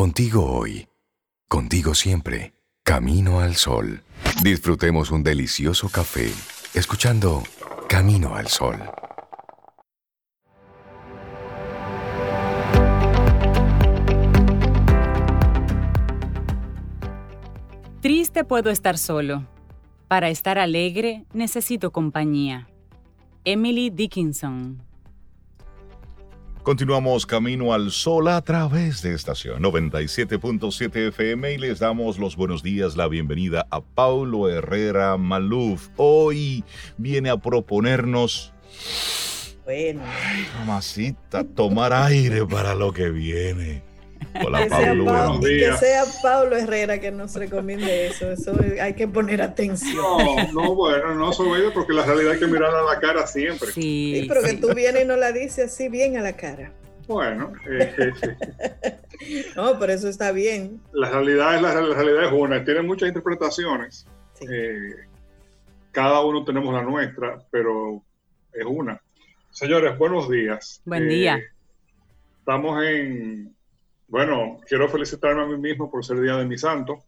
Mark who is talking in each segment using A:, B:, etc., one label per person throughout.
A: Contigo hoy, contigo siempre, camino al sol. Disfrutemos un delicioso café escuchando Camino al Sol.
B: Triste puedo estar solo. Para estar alegre necesito compañía. Emily Dickinson
C: Continuamos camino al sol a través de estación 97.7 FM y les damos los buenos días, la bienvenida a Paulo Herrera Maluf. Hoy viene a proponernos.
D: Bueno.
C: Ay, mamacita, tomar aire para lo que viene.
D: Hola, que Pablo. Sea Pablo que sea Pablo Herrera que nos recomiende eso. Eso hay que poner atención.
E: No, no, bueno, no sobre porque la realidad hay que mirar a la cara siempre.
D: Sí, pero que tú vienes y no la dices así bien a la cara.
E: Bueno, eh,
D: no, pero eso está bien.
E: La realidad es la, realidad es una. Tiene muchas interpretaciones. Eh, cada uno tenemos la nuestra, pero es una. Señores, buenos días.
B: Buen día. Eh,
E: estamos en bueno, quiero felicitarme a mí mismo por ser día de mi santo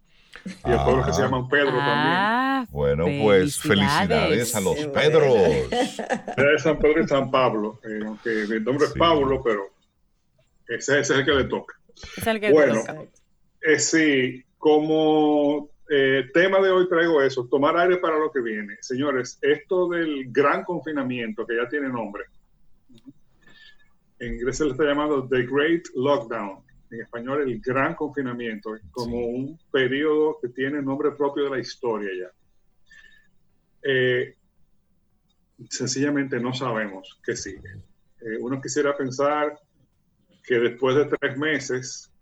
E: y a todos los que se ah. llaman Pedro
B: ah,
E: también.
C: Bueno, pues felicidades a los Pedros.
E: de San Pedro y San Pablo, eh, aunque mi nombre es Pablo, pero ese, es el que le toca.
B: Es el que
E: bueno,
B: toca.
E: Eh, sí, como eh, tema de hoy traigo eso, tomar aire para lo que viene. Señores, esto del gran confinamiento, que ya tiene nombre, en inglés se le está llamando The Great Lockdown en español el gran confinamiento, como un periodo que tiene nombre propio de la historia ya. Eh, sencillamente no sabemos qué sigue. Eh, uno quisiera pensar que después de tres meses,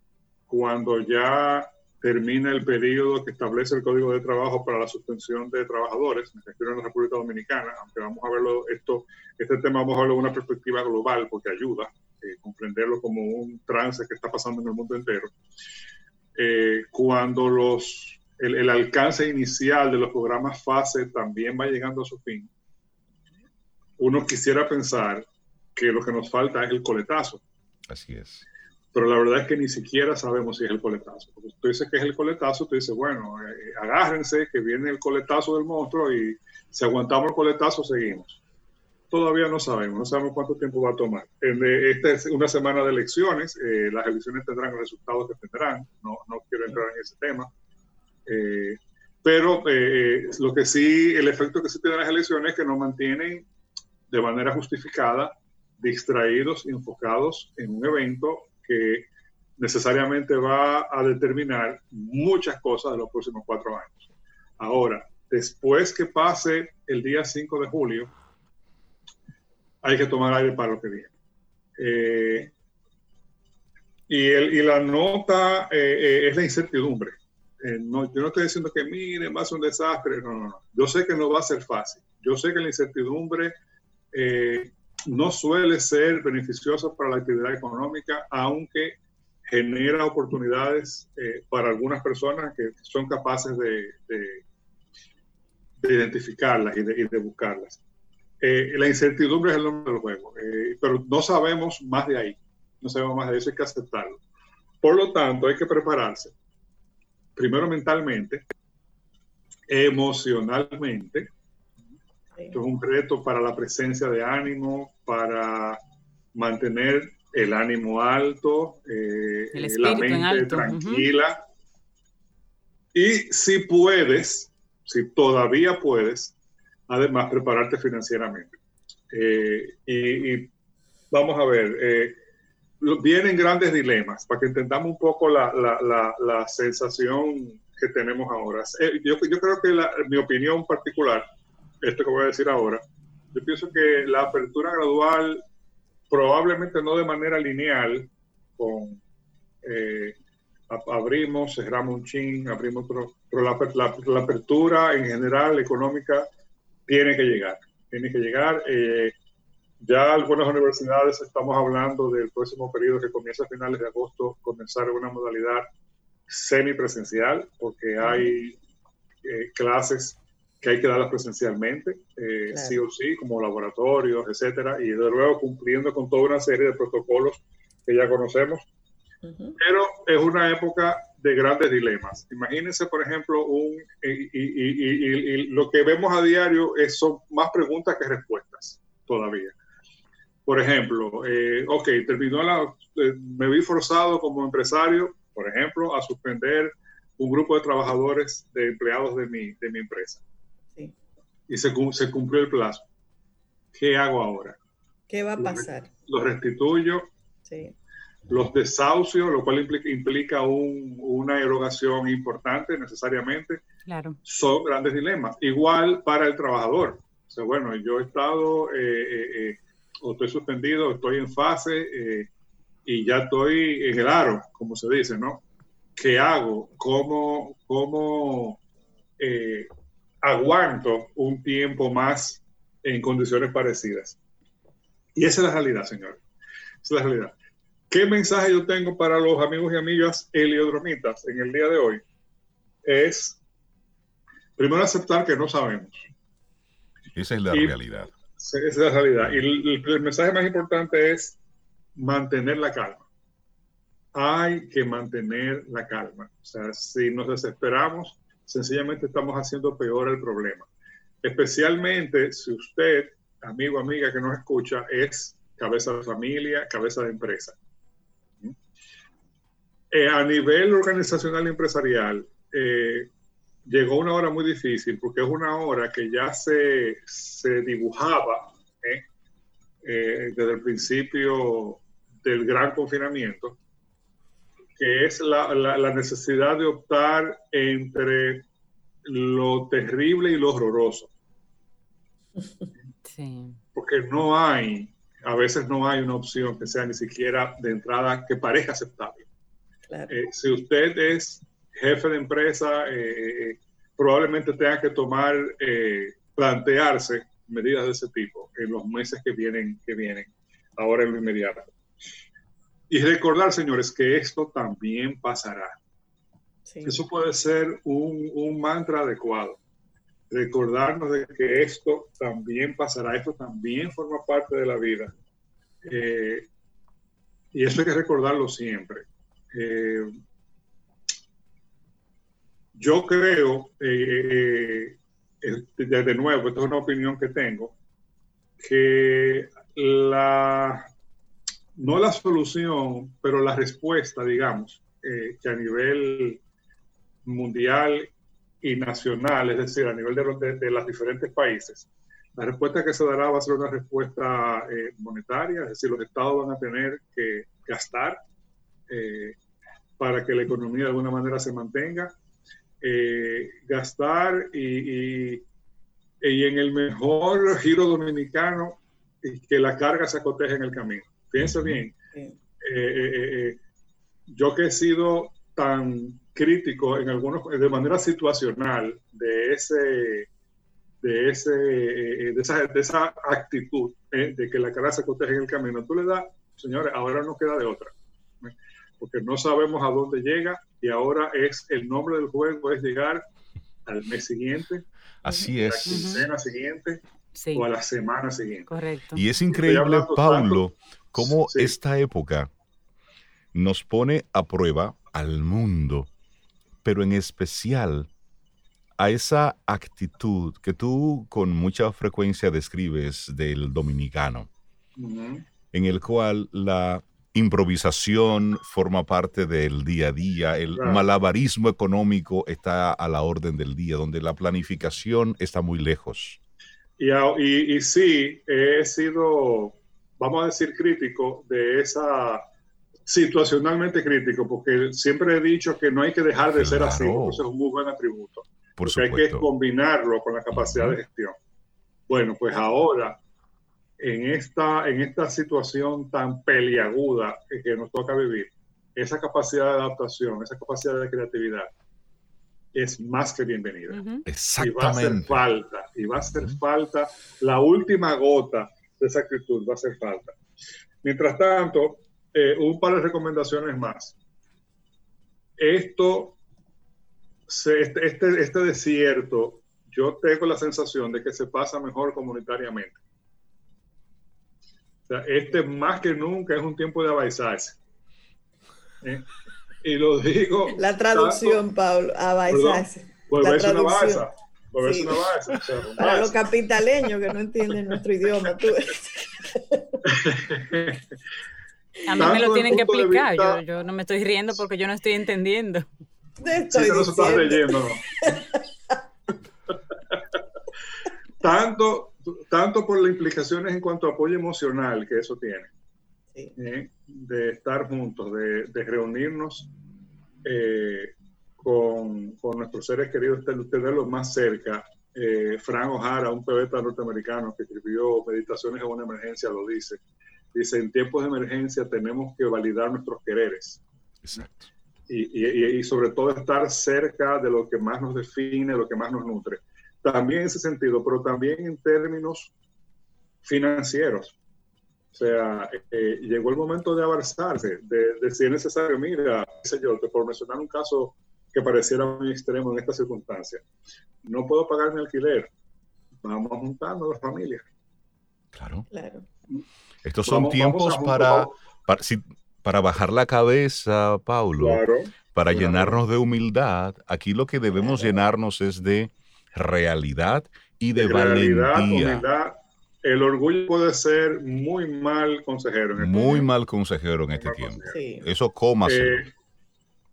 E: cuando ya termina el periodo que establece el Código de Trabajo para la suspensión de trabajadores, me refiero a la República Dominicana, aunque vamos a verlo, esto, este tema vamos a verlo de una perspectiva global porque ayuda, eh, comprenderlo como un trance que está pasando en el mundo entero, eh, cuando los, el, alcance inicial de los programas FASE también va llegando a su fin, uno quisiera pensar que lo que nos falta es el coletazo.
C: Así es.
E: Pero la verdad es que ni siquiera sabemos si es el coletazo. Porque tú dices que es el coletazo, tú dices, bueno, eh, agárrense, que viene el coletazo del monstruo y si aguantamos el coletazo, seguimos todavía no sabemos, no sabemos cuánto tiempo va a tomar. Esta es una semana de elecciones, eh, las elecciones tendrán los resultados que tendrán, no, no quiero entrar en ese tema. Eh, pero eh, lo que sí, el efecto que sí tienen las elecciones es que nos mantienen de manera justificada distraídos, enfocados en un evento que necesariamente va a determinar muchas cosas de los próximos cuatro años. Ahora, después que pase el día 5 de julio, hay que tomar aire para lo que viene. Eh, y, el, y, la nota eh, eh, es la incertidumbre. No, yo no estoy diciendo que mire, va a ser un desastre. No, no, no. Yo sé que no va a ser fácil. Yo sé que la incertidumbre no suele ser beneficiosa para la actividad económica, aunque genera oportunidades para algunas personas que son capaces de, de, identificarlas y de, y de buscarlas. Eh, la incertidumbre es el nombre del juego, eh, pero no sabemos más de ahí, no sabemos más de eso, hay que aceptarlo. Por lo tanto, hay que prepararse, primero mentalmente, emocionalmente. Esto es un reto para la presencia de ánimo, para mantener el ánimo alto, eh, la mente tranquila. Y si puedes, si todavía puedes, además prepararte financieramente. Eh, y, vamos a ver, eh, vienen grandes dilemas para que entendamos un poco la, la, la, sensación que tenemos ahora. Eh, yo, yo, creo que mi opinión particular, esto que voy a decir ahora, yo pienso que la apertura gradual, probablemente no de manera lineal, con abrimos, cerramos un chin, abrimos otro, pero la, la, apertura en general económica tiene que llegar, tiene que llegar. Eh, ya algunas universidades estamos hablando del próximo periodo que comienza a finales de agosto, comenzar una modalidad semipresencial, porque hay eh, clases que hay que darlas presencialmente, eh, sí o sí, como laboratorios, etcétera, y de luego cumpliendo con toda una serie de protocolos que ya conocemos. Pero es una época de grandes dilemas. Imagínense, por ejemplo, un, y, lo que vemos a diario es, son más preguntas que respuestas todavía. Por ejemplo, eh, ok, terminó la, eh, me vi forzado como empresario, por ejemplo, a suspender un grupo de trabajadores, de empleados de mi, de mi empresa. Sí. Y se, se cumplió el plazo. ¿Qué hago ahora?
D: ¿Qué va a pasar?
E: Lo restituyo. Sí los desahucios, lo cual implica, implica una erogación importante necesariamente,
B: claro.
E: son grandes dilemas. Igual para el trabajador. O sea, bueno, yo he estado, eh, eh, eh, o estoy suspendido, estoy en fase y ya estoy en el aro, como se dice, ¿no? ¿Qué hago? ¿Cómo, cómo aguanto un tiempo más en condiciones parecidas? Y esa es la realidad, señor. Esa es la realidad. ¿Qué mensaje yo tengo para los amigos y amigas heliodromitas en el día de hoy? Es primero aceptar que no sabemos.
C: Esa es la realidad.
E: Esa es la realidad. Y el, mensaje más importante es mantener la calma. Hay que mantener la calma. O sea, si nos desesperamos, sencillamente estamos haciendo peor el problema. Especialmente si usted, amigo, amiga que nos escucha, es cabeza de familia, cabeza de empresa. Eh, a nivel organizacional y empresarial, eh, llegó una hora muy difícil porque es una hora que ya se, se dibujaba eh, desde el principio del gran confinamiento, que es la, la, necesidad de optar entre lo terrible y lo horroroso.
B: Sí.
E: Porque no hay, a veces no hay una opción que sea ni siquiera de entrada que parezca aceptable. Eh, si usted es jefe de empresa, eh, probablemente tenga que tomar, eh, plantearse medidas de ese tipo en los meses que vienen, que vienen, ahora en lo inmediato. Y recordar, señores, que esto también pasará. Eso puede ser un, un, mantra adecuado. Recordarnos de que esto también pasará, esto también forma parte de la vida. y eso hay que recordarlo siempre. Eh, yo creo, eh, eh, de nuevo, esto es una opinión que tengo, que la, no la solución, pero la respuesta, digamos, que a nivel mundial y nacional, es decir, a nivel de, de, los diferentes países, la respuesta que se dará va a ser una respuesta monetaria, es decir, los estados van a tener que gastar eh, para que la economía de alguna manera se mantenga, eh, gastar y, y, en el mejor giro dominicano, que la carga se acoteje en el camino. Piensa bien, eh, yo que he sido tan crítico en algunos, de manera situacional de ese, de, ese, de, esa, de esa actitud de que la carga se acoteje en el camino, tú le das, señores, ahora no queda de otra porque no sabemos a dónde llega y ahora es el nombre del juego es llegar al mes siguiente,
C: así
E: a
C: la
E: quincena siguiente o a la semana siguiente.
B: Correcto.
C: Y es increíble, Paulo, cómo esta época nos pone a prueba al mundo, pero en especial a esa actitud que tú con mucha frecuencia describes del dominicano, en el cual la improvisación forma parte del día a día, el malabarismo económico está a la orden del día, donde la planificación está muy lejos.
E: Y, y, sí, he sido, vamos a decir, crítico de esa, situacionalmente crítico, porque siempre he dicho que no hay que dejar de ser así, porque eso es un muy buen atributo.
C: Por
E: hay que combinarlo con la capacidad de gestión. Bueno, pues ahora en esta, en esta situación tan peliaguda que nos toca vivir, esa capacidad de adaptación, esa capacidad de creatividad es más que bienvenida.
C: Exactamente.
E: Y va a hacer falta, y va a hacer falta la última gota de esa actitud, va a hacer falta. Mientras tanto, eh, un par de recomendaciones más. Esto, este, este, este desierto, yo tengo la sensación de que se pasa mejor comunitariamente este más que nunca es un tiempo de abaizarse. ¿eh? Y lo digo.
D: La traducción, Pablo, a baisarse.
E: Volverse una baisa. Volverse una baisa.
D: Para los capitaleños que no entienden nuestro idioma. Tú.
B: A mí me lo tienen que explicar. yo, yo, no me estoy riendo porque yo no estoy entendiendo.
E: Estoy sí, no se está leyendo. tanto, tanto por las implicaciones en cuanto a apoyo emocional que eso tiene. ¿eh? de estar juntos, de, de reunirnos eh, con, con, nuestros seres queridos, tenerlos más cerca. Eh, Frank O'Hara, un poeta norteamericano que escribió Meditaciones en una emergencia, lo dice. Dice, en tiempos de emergencia tenemos que validar nuestros quereres. Exacto. Y, y, y, sobre todo estar cerca de lo que más nos define, lo que más nos nutre. También en ese sentido, pero también en términos financieros. O sea, eh, llegó el momento de avanzarse, de, de, si es necesario, mira, sé yo, por mencionar un caso que pareciera muy extremo en esta circunstancia, no puedo pagar mi alquiler, vamos a juntarnos las familias.
C: Claro. claro. Estos son tiempos para, para, para, bajar la cabeza, Paulo, claro, para llenarnos de humildad. Aquí lo que debemos llenarnos es de realidad y de, de valentía. Humildad,
E: el orgullo puede ser muy mal consejero.
C: En este muy tiempo. mal consejero en este tiempo. Sí. Eso coma. Eh,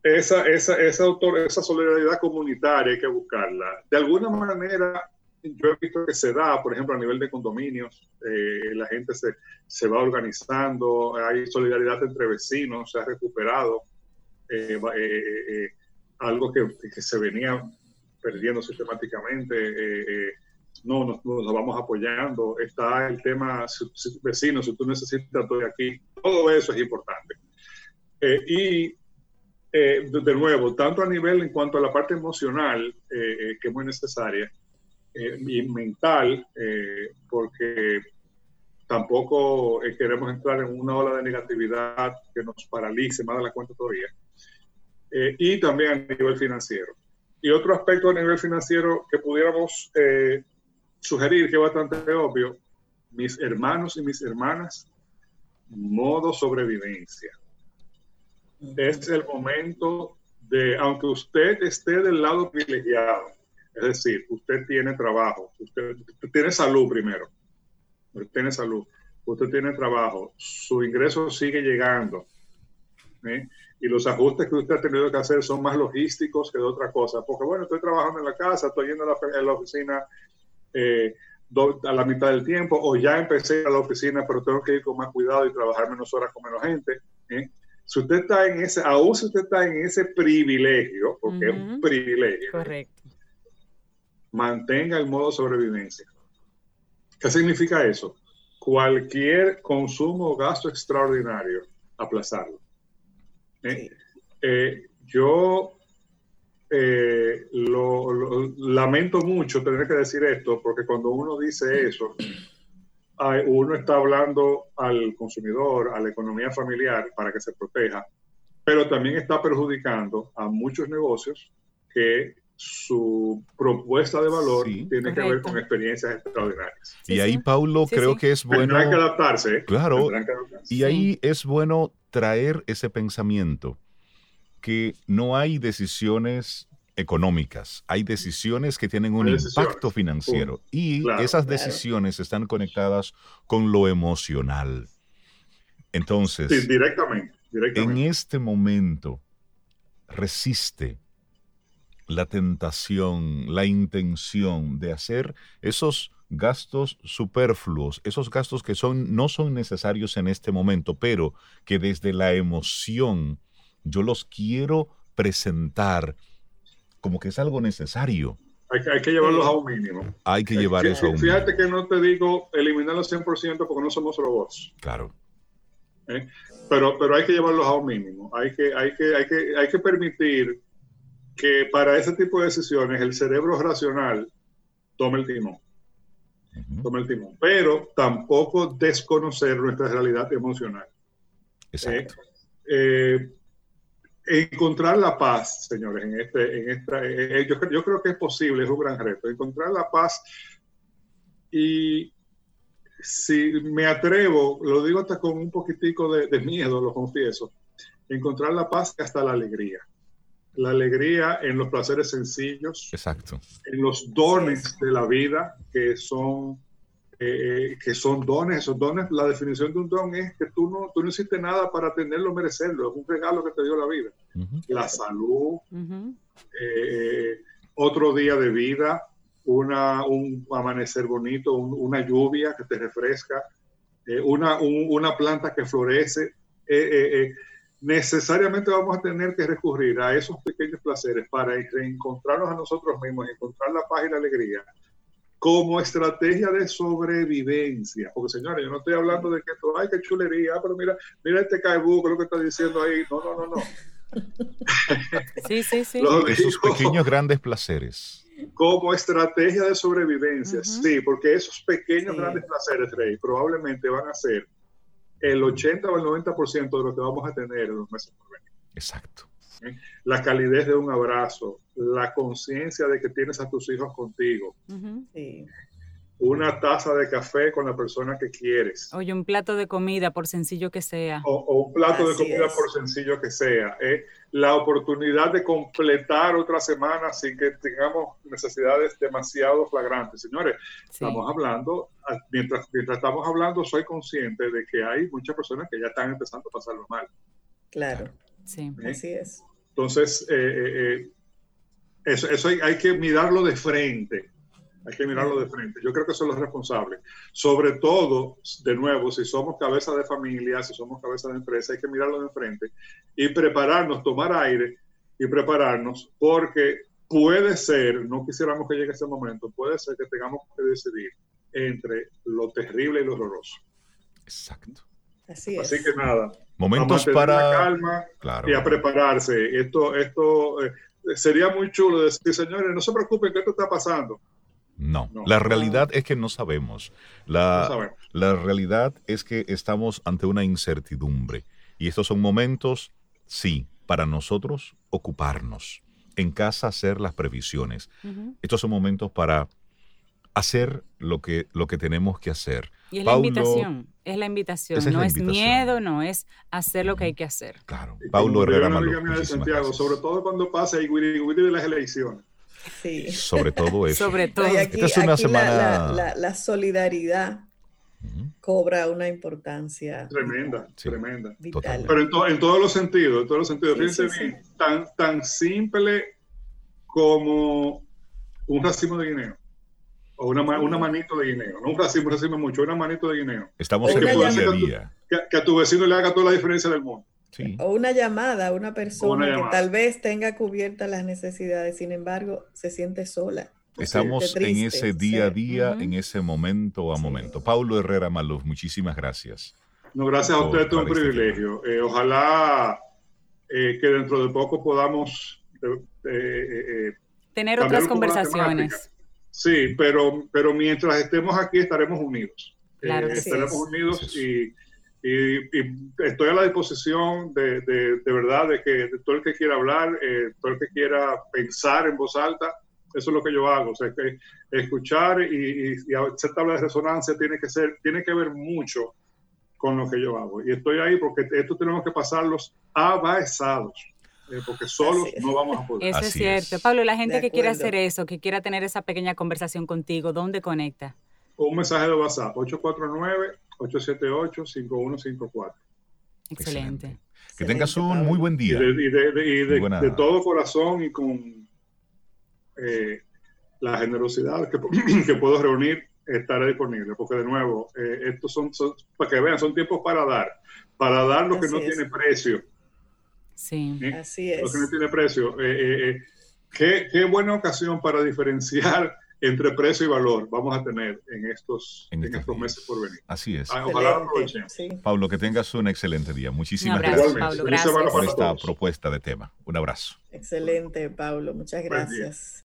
E: esa, esa, esa, autor, esa solidaridad comunitaria hay que buscarla. De alguna manera, yo he visto que se da, por ejemplo, a nivel de condominios, eh, la gente se, se, va organizando, hay solidaridad entre vecinos, se ha recuperado eh, eh, algo que, que, se venía perdiendo sistemáticamente no, nos, vamos apoyando, está el tema vecinos, si tú necesitas, estoy aquí, todo eso es importante. Eh, y eh, de nuevo, tanto a nivel en cuanto a la parte emocional, eh, que es muy necesaria, y mental, porque tampoco queremos entrar en una ola de negatividad que nos paralice más de la cuenta todavía, y también a nivel financiero. Y otro aspecto a nivel financiero que pudiéramos sugerir que es bastante obvio, mis hermanos y mis hermanas, modo sobrevivencia. Es el momento de, aunque usted esté del lado privilegiado, es decir, usted tiene trabajo, usted, tiene salud primero, usted tiene salud, usted tiene trabajo, su ingreso sigue llegando, ¿eh? y los ajustes que usted ha tenido que hacer son más logísticos que de otra cosa, porque bueno, estoy trabajando en la casa, estoy yendo a la, a la oficina eh, a la mitad del tiempo, o ya empecé a la oficina, pero tengo que ir con más cuidado y trabajar menos horas con menos gente. ¿eh? Si usted está en ese, aún si usted está en ese privilegio, porque uh -huh. es un privilegio,
B: Correcto.
E: mantenga el modo sobrevivencia. ¿Qué significa eso? Cualquier consumo o gasto extraordinario, aplazarlo. ¿Eh? Eh, yo eh, lo, lo, lamento mucho tener que decir esto, porque cuando uno dice eso, uno está hablando al consumidor, a la economía familiar para que se proteja, pero también está perjudicando a muchos negocios que su propuesta de valor sí, tiene correcto. que ver con experiencias extraordinarias.
C: Y ahí, Paulo, sí, creo sí. que es bueno...
E: Hay que adaptarse.
C: Claro. Que adaptarse. Y ahí es bueno traer ese pensamiento que no hay decisiones económicas, hay decisiones que tienen un impacto financiero uh, y claro, esas decisiones claro. están conectadas con lo emocional. Entonces,
E: sí, directamente, directamente,
C: en este momento resiste la tentación, la intención de hacer esos gastos superfluos, esos gastos que son, no son necesarios en este momento, pero que desde la emoción yo los quiero presentar como que es algo necesario.
E: Hay que, hay que llevarlos a un mínimo.
C: Hay que llevar
E: que,
C: eso a un
E: Fíjate mínimo. que no te digo eliminarlo 100% porque no somos robots.
C: Claro.
E: ¿Eh? Pero, pero hay que llevarlos a un mínimo. Hay que, hay, que, hay, que, hay que permitir que para ese tipo de decisiones el cerebro racional tome el timón. Tome el timón. Pero tampoco desconocer nuestra realidad emocional.
C: Exacto.
E: Eh, eh, encontrar la paz, señores, en este, en esta, eh, yo, yo, creo que es posible, es un gran reto, encontrar la paz y si me atrevo, lo digo hasta con un poquitico de, de miedo, lo confieso, encontrar la paz hasta la alegría. La alegría en los placeres sencillos.
C: Exacto.
E: En los dones de la vida que son, eh, que son dones. Esos dones, la definición de un don es que tú no, tú no hiciste nada para tenerlo, merecerlo. Es un regalo que te dio la vida. La salud, eh, otro día de vida, una, un amanecer bonito, una lluvia que te refresca, eh, una, una planta que florece necesariamente vamos a tener que recurrir a esos pequeños placeres para reencontrarnos a nosotros mismos, encontrar la paz y la alegría como estrategia de sobrevivencia. Porque señores, yo no estoy hablando de que esto, ay, qué chulería, pero mira, mira este caibú, lo que está diciendo ahí. No, no, no, no.
B: Sí, sí, sí.
C: esos pequeños grandes placeres.
E: Como estrategia de sobrevivencia, sí, porque esos pequeños grandes placeres, Rey, probablemente van a ser el 80 o el 90% de lo que vamos a tener en los meses por venir.
C: Exacto.
E: La calidez de un abrazo, la conciencia de que tienes a tus hijos contigo. sí una taza de café con la persona que quieres.
B: Oye, un plato de comida, por sencillo que sea.
E: O, un plato de comida, por sencillo que sea. ¿eh? La oportunidad de completar otra semana sin que tengamos necesidades demasiado flagrantes. Señores, estamos hablando, mientras, mientras estamos hablando, soy consciente de que hay muchas personas que ya están empezando a pasarlo mal.
D: Claro, sí, ¿Eh? así es.
E: Entonces, eh, eso, eso hay que mirarlo de frente hay que mirarlo de frente. Yo creo que son los responsables. Sobre todo, de nuevo, si somos cabeza de familia, si somos cabeza de empresa, hay que mirarlo de frente y prepararnos, tomar aire y prepararnos, porque puede ser, no quisiéramos que llegue ese momento, puede ser que tengamos que decidir entre lo terrible y lo horroroso.
C: Exacto.
D: Así,
E: Así que nada.
C: Momentos para
E: calma y a prepararse. Esto, esto eh, sería muy chulo decir, señores, no se preocupen que esto está pasando.
C: No, la realidad es que no sabemos. La, la realidad es que estamos ante una incertidumbre. Y estos son momentos, sí, para nosotros ocuparnos. En casa hacer las previsiones. Estos son momentos para hacer lo que, lo que tenemos que hacer.
B: Y es la invitación, es la invitación, no es miedo, no es hacer lo que hay que hacer.
C: Claro. Paulo Herrera
E: de Santiago, sobre todo cuando pasa y de las elecciones.
D: Sí.
C: Sobre todo eso.
B: Sobre todo.
D: Aquí, es una semana... la, solidaridad cobra una importancia
E: tremenda, tremenda. Pero en, todos los sentidos, en todos los sentidos. Fíjense bien, tan, tan simple como un racimo de guineo. O una, una manito de guineo. No un racimo, un racimo mucho, una manito de guineo.
C: Estamos en el día.
E: que a tu vecino le haga toda la diferencia del mundo.
D: O una llamada a una persona que tal vez tenga cubiertas las necesidades, sin embargo, se siente sola.
C: Estamos en ese día a día, en ese momento a momento. Paulo Herrera Maluf, muchísimas gracias.
E: No, gracias a usted, es un este privilegio. Eh, ojalá eh, que dentro de poco podamos
B: eh, tener otras conversaciones.
E: Sí, pero, pero mientras estemos aquí estaremos unidos. Claro estaremos unidos y y, estoy a la disposición de, de, verdad de que todo el que quiera hablar, eh, todo el que quiera pensar en voz alta, eso es lo que yo hago. O sea, que escuchar y, y, hacer tabla de resonancia tiene que ser, tiene que ver mucho con lo que yo hago. Y estoy ahí porque esto tenemos que pasarlos avanzados. Eh, porque solos no vamos a poder.
B: Eso es cierto. Pablo, la gente que quiera hacer eso, que quiera tener esa pequeña conversación contigo, ¿dónde conecta?
E: Un mensaje de WhatsApp, 849 878-5154.
B: Excelente.
C: Que tengas un muy buen día.
E: Y de, todo corazón y con eh, la generosidad que, que, puedo reunir, estaré disponible. Porque de nuevo, eh, estos son, para que vean, son tiempos para dar. Para dar lo que no tiene precio.
B: Sí,
D: así es.
E: Lo que no tiene precio. Eh, qué, qué buena ocasión para diferenciar entre precio y valor vamos a tener en estos, en, estos meses por venir.
C: Así es.
E: Ah, ojalá aprovechen.
C: Pablo, que tengas un excelente día. Muchísimas gracias,
B: Pablo, gracias
C: por esta propuesta de tema. Un abrazo.
D: Excelente, Pablo. Muchas gracias.